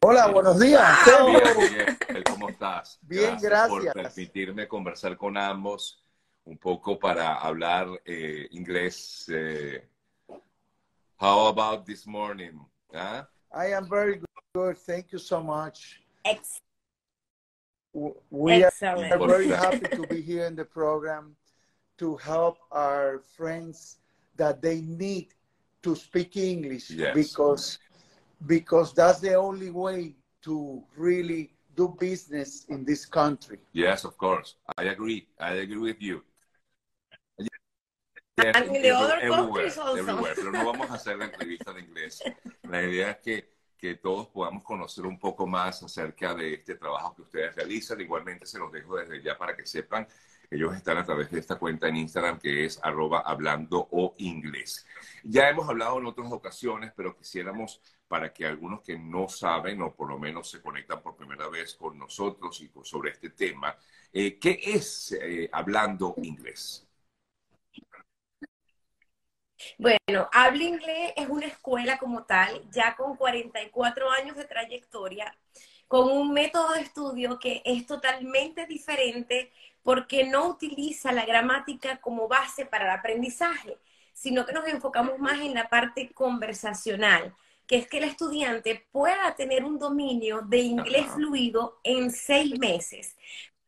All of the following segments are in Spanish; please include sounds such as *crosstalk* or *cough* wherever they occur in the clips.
Hola, buenos días. Bien, bien. ¿Cómo estás? Bien, gracias. Por permitirme conversar con ambos un poco para hablar eh, inglés. Eh, how about this morning? Huh? I am very good. Thank you so much. Ex we Excellent. are very happy to be here in the program to help our friends that they need to speak English yes. because because that's the only way to really do business in this country. Yes, of course. I agree. I agree with you. Yes, and in the other everywhere, everywhere. Pero no vamos a hacer la entrevista en inglés. La idea es que, que todos podamos conocer un poco más acerca de este trabajo que ustedes realizan. Igualmente se los dejo desde ya para que sepan ellos están a través de esta cuenta en Instagram que es arroba hablando o inglés. Ya hemos hablado en otras ocasiones, pero quisiéramos para que algunos que no saben o por lo menos se conectan por primera vez con nosotros y sobre este tema, eh, ¿qué es eh, hablando inglés? Bueno, Habla Inglés es una escuela como tal, ya con 44 años de trayectoria, con un método de estudio que es totalmente diferente porque no utiliza la gramática como base para el aprendizaje, sino que nos enfocamos más en la parte conversacional, que es que el estudiante pueda tener un dominio de inglés fluido en seis meses.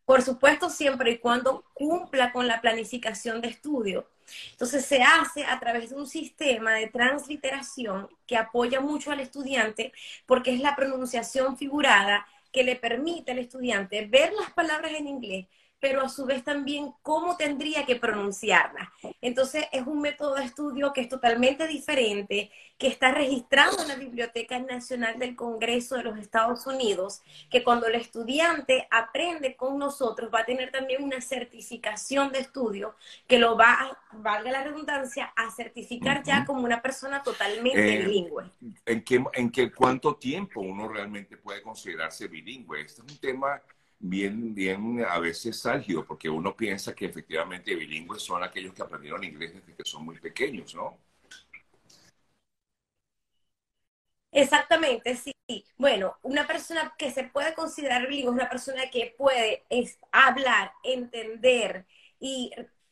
Por supuesto, siempre y cuando cumpla con la planificación de estudio. Entonces se hace a través de un sistema de transliteración que apoya mucho al estudiante porque es la pronunciación figurada que le permite al estudiante ver las palabras en inglés, pero a su vez también cómo tendría que pronunciarla. Entonces es un método de estudio que es totalmente diferente, que está registrado en la Biblioteca Nacional del Congreso de los Estados Unidos, que cuando el estudiante aprende con nosotros va a tener también una certificación de estudio que lo va, a, valga la redundancia, a certificar ya como una persona totalmente eh, bilingüe. ¿En qué, en qué cuánto tiempo uno realmente puede considerarse bilingüe? Este es un tema bien, bien a veces álgido, porque uno piensa que efectivamente bilingües son aquellos que aprendieron inglés desde que son muy pequeños, ¿no? Exactamente, sí. Bueno, una persona que se puede considerar bilingüe es una persona que puede hablar, entender y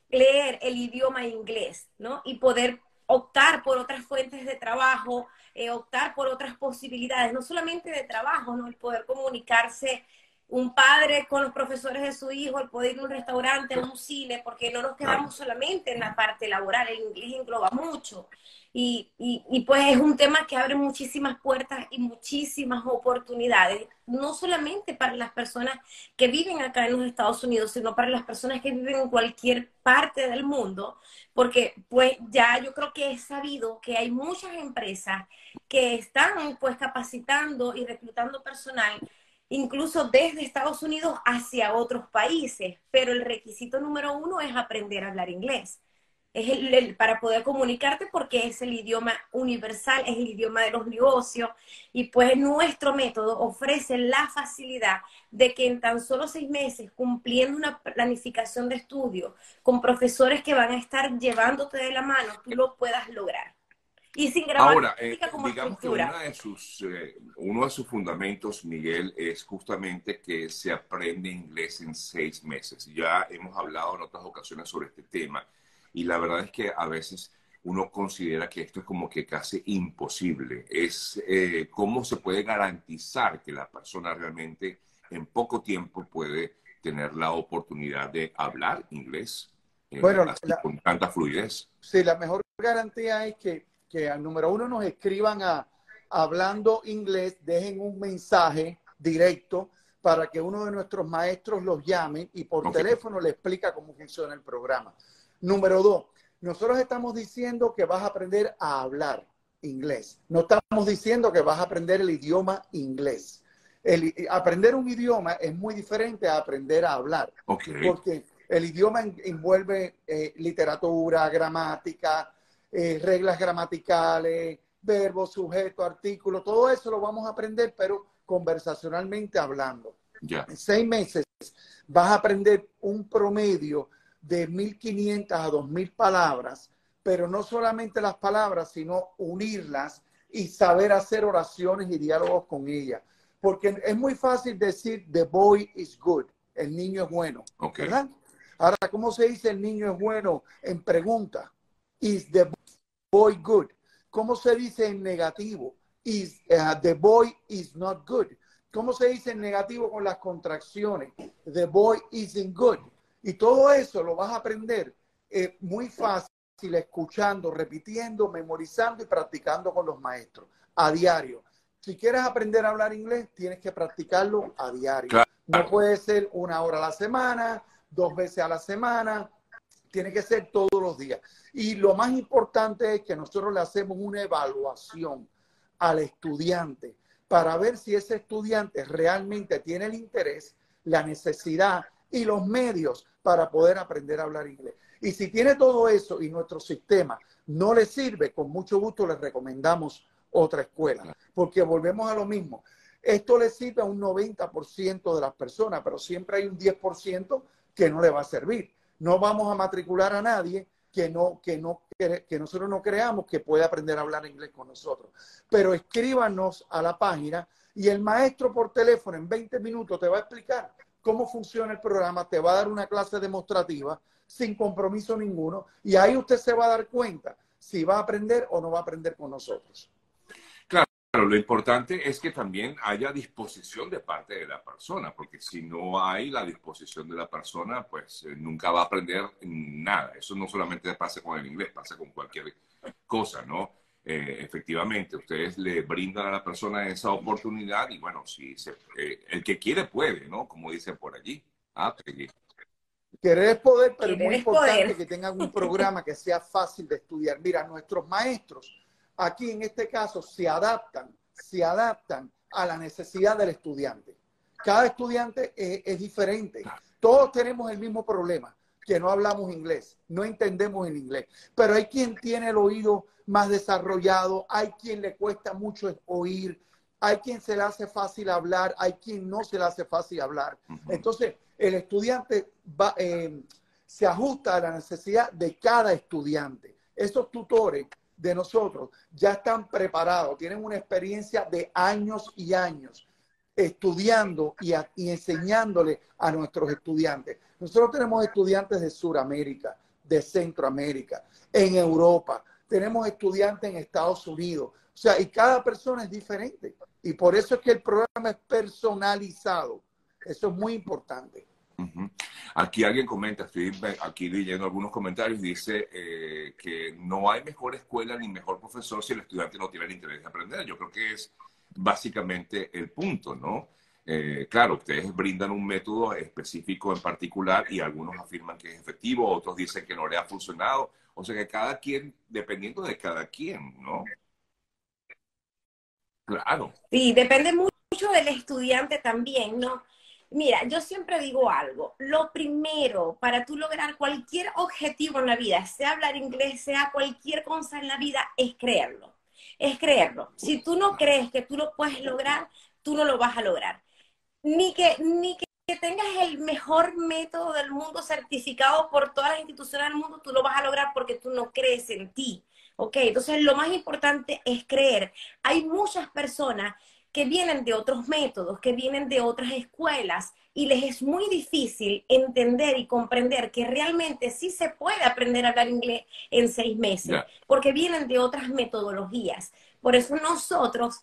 leer el idioma inglés, ¿no? Y poder optar por otras fuentes de trabajo, eh, optar por otras posibilidades, no solamente de trabajo, ¿no? El poder comunicarse un padre con los profesores de su hijo, el poder ir a un restaurante, a un cine, porque no nos quedamos solamente en la parte laboral, el inglés engloba mucho. Y, y, pues es un tema que abre muchísimas puertas y muchísimas oportunidades, no solamente para las personas que viven acá en los Estados Unidos, sino para las personas que viven en cualquier parte del mundo, porque pues ya yo creo que es sabido que hay muchas empresas que están pues capacitando y reclutando personal incluso desde Estados Unidos hacia otros países, pero el requisito número uno es aprender a hablar inglés. Es el, para poder comunicarte porque es el idioma universal, es el idioma de los negocios y pues nuestro método ofrece la facilidad de que en tan solo seis meses, cumpliendo una planificación de estudio con profesores que van a estar llevándote de la mano, tú lo puedas lograr. Y sin Ahora, eh, digamos que de sus, eh, uno de sus fundamentos, Miguel, es justamente que se aprende inglés en seis meses. Ya hemos hablado en otras ocasiones sobre este tema y la verdad es que a veces uno considera que esto es como que casi imposible. Es eh, cómo se puede garantizar que la persona realmente en poco tiempo puede tener la oportunidad de hablar inglés bueno, con tanta fluidez. Sí, la mejor garantía es que que al número uno nos escriban a hablando inglés, dejen un mensaje directo para que uno de nuestros maestros los llame y por teléfono le explica cómo funciona el programa. Número dos, nosotros estamos diciendo que vas a aprender a hablar inglés. No estamos diciendo que vas a aprender el idioma inglés. El, aprender un idioma es muy diferente a aprender a hablar. Porque el idioma envuelve eh, literatura, gramática, eh, reglas gramaticales, verbos, sujeto, artículo, todo eso lo vamos a aprender, pero conversacionalmente hablando. En seis meses vas a aprender un promedio de 1.500 a 2.000 palabras, pero no solamente las palabras, sino unirlas y saber hacer oraciones y diálogos con ella. Porque es muy fácil decir, the boy is good, el niño es bueno, ¿verdad? Ahora, ¿cómo se dice el niño es bueno en pregunta? Is the boy good? ¿Cómo se dice en negativo? Is uh, the boy is not good? ¿Cómo se dice en negativo con las contracciones? The boy isn't good. Y todo eso lo vas a aprender eh, muy fácil, escuchando, repitiendo, memorizando y practicando con los maestros a diario. Si quieres aprender a hablar inglés, tienes que practicarlo a diario. No puede ser una hora a la semana, dos veces a la semana, tiene que ser todos los días. Y lo más importante es que nosotros le hacemos una evaluación al estudiante para ver si ese estudiante realmente tiene el interés, la necesidad y los medios para poder aprender a hablar inglés. Y si tiene todo eso y nuestro sistema no le sirve, con mucho gusto le recomendamos otra escuela, porque volvemos a lo mismo. Esto le sirve a un 90% de las personas, pero siempre hay un 10% que no le va a servir. No vamos a matricular a nadie que, no, que, no, que nosotros no creamos que puede aprender a hablar inglés con nosotros. Pero escríbanos a la página y el maestro por teléfono en 20 minutos te va a explicar cómo funciona el programa, te va a dar una clase demostrativa sin compromiso ninguno y ahí usted se va a dar cuenta si va a aprender o no va a aprender con nosotros. Pero lo importante es que también haya disposición de parte de la persona, porque si no hay la disposición de la persona, pues eh, nunca va a aprender nada. Eso no solamente pasa con el inglés, pasa con cualquier cosa, ¿no? Eh, efectivamente, ustedes le brindan a la persona esa oportunidad y bueno, si eh, el que quiere puede, ¿no? Como dicen por allí. Ah, Querer es poder, pero es muy importante que tengan un programa que sea fácil de estudiar. Mira, nuestros maestros aquí en este caso se adaptan, se adaptan a la necesidad del estudiante. Cada estudiante es, diferente. Todos tenemos el mismo problema, que no hablamos inglés, no entendemos el inglés. Pero hay quien tiene el oído más desarrollado, hay quien le cuesta mucho oír, hay quien se le hace fácil hablar, hay quien no se le hace fácil hablar. Entonces, el estudiante va, eh, se ajusta a la necesidad de cada estudiante. Esos tutores de nosotros ya están preparados, tienen una experiencia de años y años estudiando y, enseñándole a nuestros estudiantes. Nosotros tenemos estudiantes de Sudamérica, de Centroamérica, en Europa, tenemos estudiantes en Estados Unidos. O sea, y cada persona es diferente. Y por eso es que el programa es personalizado. Eso es muy importante. Aquí alguien comenta, estoy aquí leyendo algunos comentarios, dice eh, que no hay mejor escuela ni mejor profesor si el estudiante no tiene el interés de aprender. Yo creo que es básicamente el punto, ¿no? Eh, claro, ustedes brindan un método específico en particular y algunos afirman que es efectivo, otros dicen que no le ha funcionado. O sea que cada quien, dependiendo de cada quien, ¿no? Claro. Sí, depende mucho del estudiante también, ¿no? Mira, yo siempre digo algo. Lo primero para tú lograr cualquier objetivo en la vida, sea hablar inglés, sea cualquier cosa en la vida, es creerlo. Es creerlo. Si tú no crees que tú lo puedes lograr, tú no lo vas a lograr. Ni que, ni que tengas el mejor método del mundo certificado por todas las instituciones del mundo, tú lo vas a lograr porque tú no crees en ti. ¿Ok? Entonces lo más importante es creer. Hay muchas personas que vienen de otros métodos, que vienen de otras escuelas y les es muy difícil entender y comprender que realmente sí se puede aprender a hablar inglés en seis meses, porque vienen de otras metodologías. Por eso nosotros,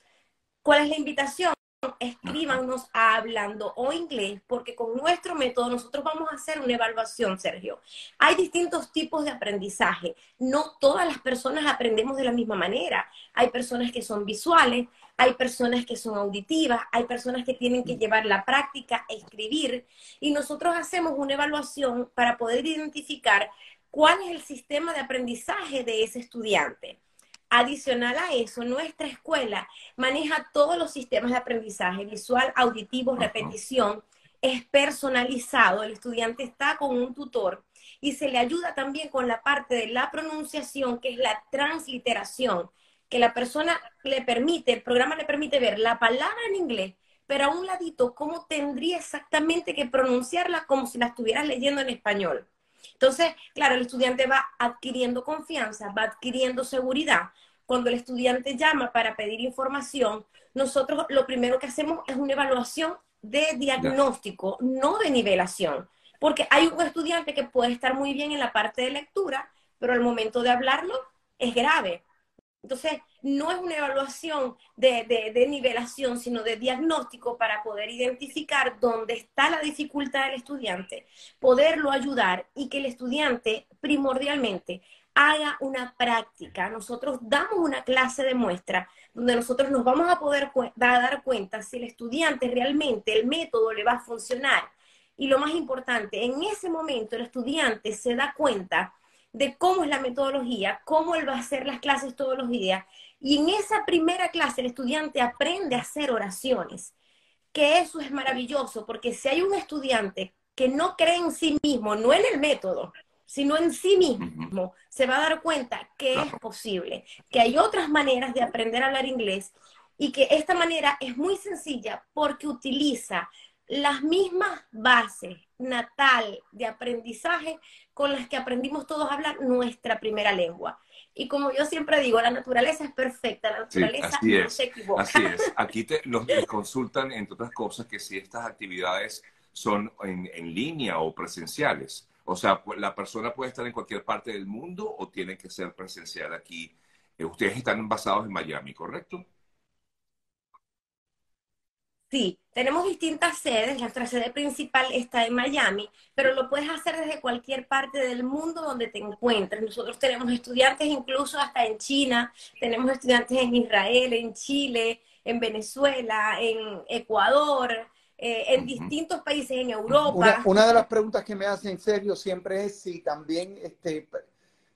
¿cuál es la invitación? Escríbanos a hablando o inglés, porque con nuestro método nosotros vamos a hacer una evaluación, Sergio. Hay distintos tipos de aprendizaje. No todas las personas aprendemos de la misma manera. Hay personas que son visuales, hay personas que son auditivas, hay personas que tienen que llevar la práctica, escribir, y nosotros hacemos una evaluación para poder identificar cuál es el sistema de aprendizaje de ese estudiante. Adicional a eso, nuestra escuela maneja todos los sistemas de aprendizaje, visual, auditivo, repetición, es personalizado, el estudiante está con un tutor y se le ayuda también con la parte de la pronunciación, que es la transliteración, que la persona le permite, el programa le permite ver la palabra en inglés, pero a un ladito, cómo tendría exactamente que pronunciarla como si la estuvieras leyendo en español. Entonces, claro, el estudiante va adquiriendo confianza, va adquiriendo seguridad cuando el estudiante llama para pedir información, nosotros lo primero que hacemos es una evaluación de diagnóstico, no de nivelación. Porque hay un estudiante que puede estar muy bien en la parte de lectura, pero al momento de hablarlo es grave. Entonces, no es una evaluación de, de, nivelación, sino de diagnóstico para poder identificar dónde está la dificultad del estudiante, poderlo ayudar y que el estudiante primordialmente haga una práctica. Nosotros damos una clase de muestra donde nosotros nos vamos a poder dar cuenta si el estudiante realmente el método le va a funcionar. Y lo más importante, en ese momento el estudiante se da cuenta de cómo es la metodología, cómo él va a hacer las clases todos los días. Y en esa primera clase el estudiante aprende a hacer oraciones, que eso es maravilloso, porque si hay un estudiante que no cree en sí mismo, no en el método, sino en sí mismo, se va a dar cuenta que es posible, que hay otras maneras de aprender a hablar inglés y que esta manera es muy sencilla porque utiliza las mismas bases natal de aprendizaje con las que aprendimos todos a hablar nuestra primera lengua. Y como yo siempre digo, la naturaleza es perfecta, la naturaleza no se equivoca. Así es. *laughs* Aquí te, nos, consultan, entre otras cosas, que si estas actividades son en, en línea o presenciales. O sea, la persona puede estar en cualquier parte del mundo o tiene que ser presencial aquí. Eh, ustedes están basados en Miami, ¿correcto? Sí, tenemos distintas sedes. Nuestra sede principal está en Miami, pero lo puedes hacer desde cualquier parte del mundo donde te encuentres. Nosotros tenemos estudiantes incluso hasta en China, tenemos estudiantes en Israel, en Chile, en Venezuela, en Ecuador, eh, en distintos países en Europa. Una, de las preguntas que me hacen en serio siempre es si también este,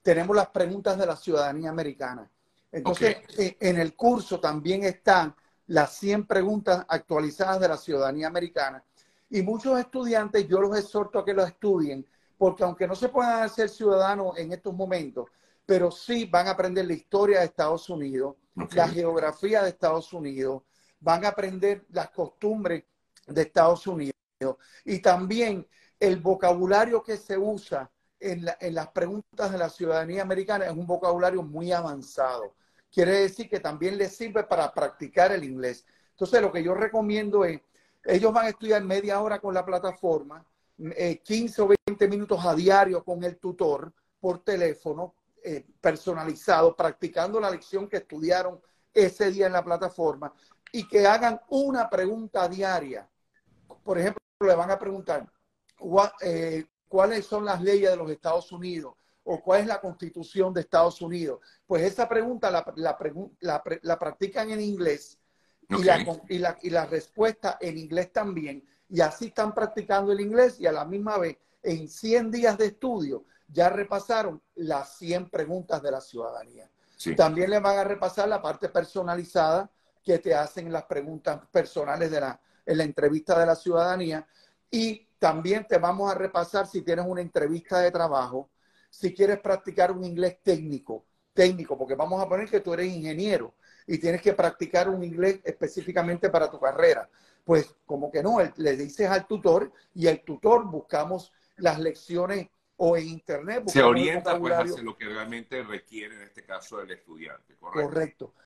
tenemos las preguntas de la ciudadanía americana. Entonces, eh, en el curso también están las 100 preguntas actualizadas de la ciudadanía americana. Y muchos estudiantes, yo los exhorto a que lo estudien, porque aunque no se puedan hacer ciudadanos en estos momentos, pero sí van a aprender la historia de Estados Unidos, la geografía de Estados Unidos, van a aprender las costumbres de Estados Unidos. Y también el vocabulario que se usa en, en las preguntas de la ciudadanía americana es un vocabulario muy avanzado quiere decir que también les sirve para practicar el inglés. Entonces, lo que yo recomiendo es, ellos van a estudiar media hora con la plataforma, 15 eh, o 20 minutos a diario con el tutor por teléfono, eh, personalizado, practicando la lección que estudiaron ese día en la plataforma y que hagan una pregunta diaria. Por ejemplo, le van a preguntar, eh, ¿cuáles son las leyes de los Estados Unidos? O cuál es la constitución de Estados Unidos? Pues esa pregunta la, la, practican en inglés y, la, y, la, respuesta en inglés también. Y así están practicando el inglés y a la misma vez, en 100 días de estudio, ya repasaron las 100 preguntas de la ciudadanía. También le van a repasar la parte personalizada que te hacen las preguntas personales de la, en la entrevista de la ciudadanía. Y también te vamos a repasar si tienes una entrevista de trabajo, si quieres practicar un inglés técnico, técnico, porque vamos a poner que tú eres ingeniero y tienes que practicar un inglés específicamente para tu carrera. Pues como que no, le dices al tutor y el tutor buscamos las lecciones o en internet. Se orienta pues hacia lo que realmente requiere en este caso el estudiante, ¿correcto? Correcto.